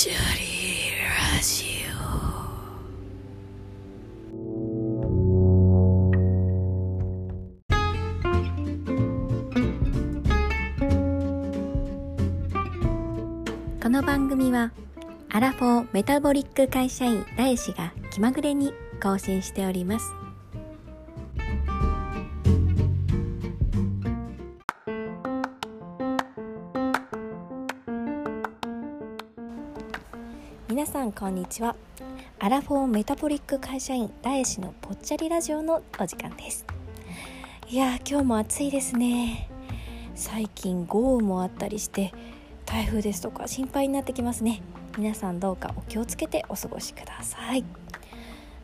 シャリーラジオこの番組はアラフォーメタボリック会社員大志が気まぐれに更新しております。さんこんにちは。アラフォーメタボリック会社員ラエシのぽっちゃりラジオのお時間です。いやー今日も暑いですね。最近豪雨もあったりして台風ですとか心配になってきますね。皆さんどうかお気をつけてお過ごしください。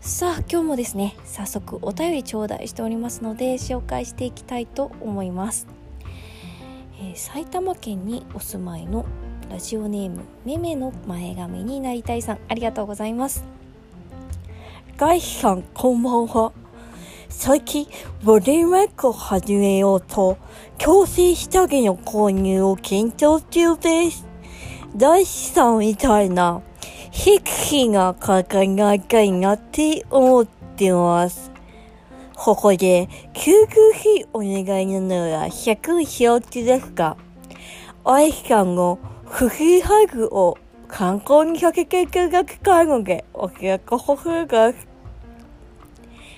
さあ今日もですね早速お便り頂戴しておりますので紹介していきたいと思います、えー、埼玉県にお住まいのラジオネームめめの前髪になりたいさんありがとうございます。ガイさんこんばんは。最近ボディメイクを始めようと強制下着の購入を検討中です。大師さんみたいなヒクヒが輝いたいなって思ってます。ここで、救急費お願いなのは100承知ですか愛さんの不費ハグを観光にかけていただきたいので、お約束です。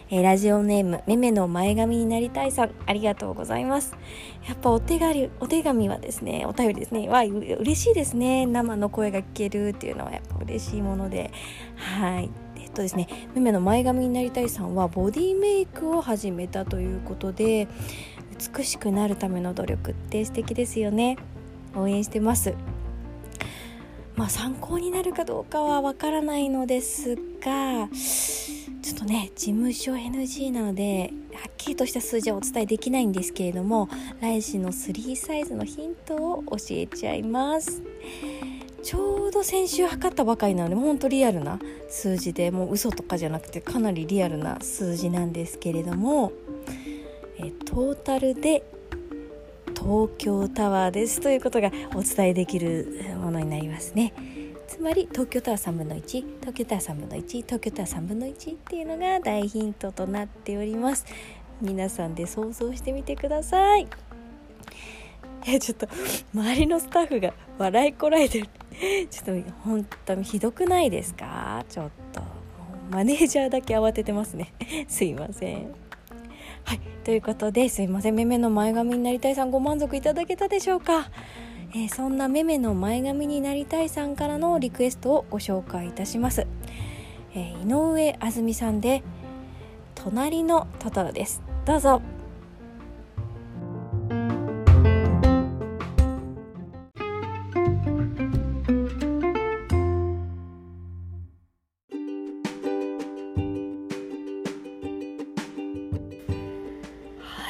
えー、ラジオネームめめの前髪になりたいさんありがとうございます。やっぱお手紙お手紙はですねお便りですねは嬉しいですね。生の声が聞けるっていうのはやっぱ嬉しいもので。はい。えっとですねめめの前髪になりたいさんはボディメイクを始めたということで美しくなるための努力って素敵ですよね。応援してます。まあ参考になるかどうかはわからないのですがちょっとね事務所 NG なのではっきりとした数字はお伝えできないんですけれども来週の3サイズのヒントを教えちゃいます。ちょうど先週測ったばかりなのでほんとリアルな数字でもう嘘とかじゃなくてかなりリアルな数字なんですけれどもえトータルで東京タワーですということがお伝えできるものになりますね。つまり東京タワー3分の1東京タワー3分の1東京タワー3分の1っていうのが大ヒントとなっております。皆さんで想像してみてください。いやちょっと周りのスタッフが笑いこらえてる。ちょっと本当にひどくないですか？ちょっとマネージャーだけ慌ててますね。すいません。はい。ということですいません。めめの前髪になりたいさんご満足いただけたでしょうか？えー、そんなめめの前髪になりたいさんからのリクエストをご紹介いたします、えー、井上あずみさんで「隣のトトロ」です。どうぞ。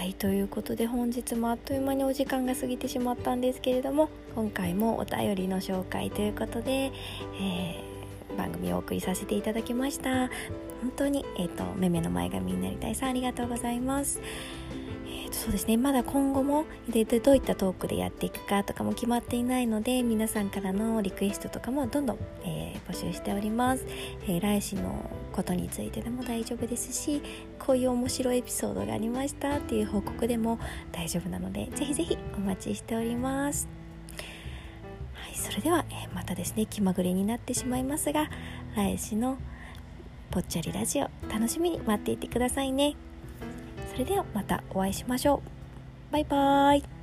いということで本日もあっという間にお時間が過ぎてしまったんですけれども今回もお便りの紹介ということで、えー、番組をお送りさせていただきました。本当に、えーと、めめの前髪になりたいさんありがとうございます。えー、とそうですね。まだ今後もでどういったトークでやっていくかとかも決まっていないので皆さんからのリクエストとかもどんどん、えー、募集しております、えー、来週のことについてでも大丈夫ですしこういう面白いエピソードがありましたっていう報告でも大丈夫なのでぜひぜひお待ちしております。はいそれでは、えまたですね気まぐれになってしまいますが来週のぽっちゃりラジオ楽しみに待っていてくださいね。それではまたお会いしましょう。バイバーイ。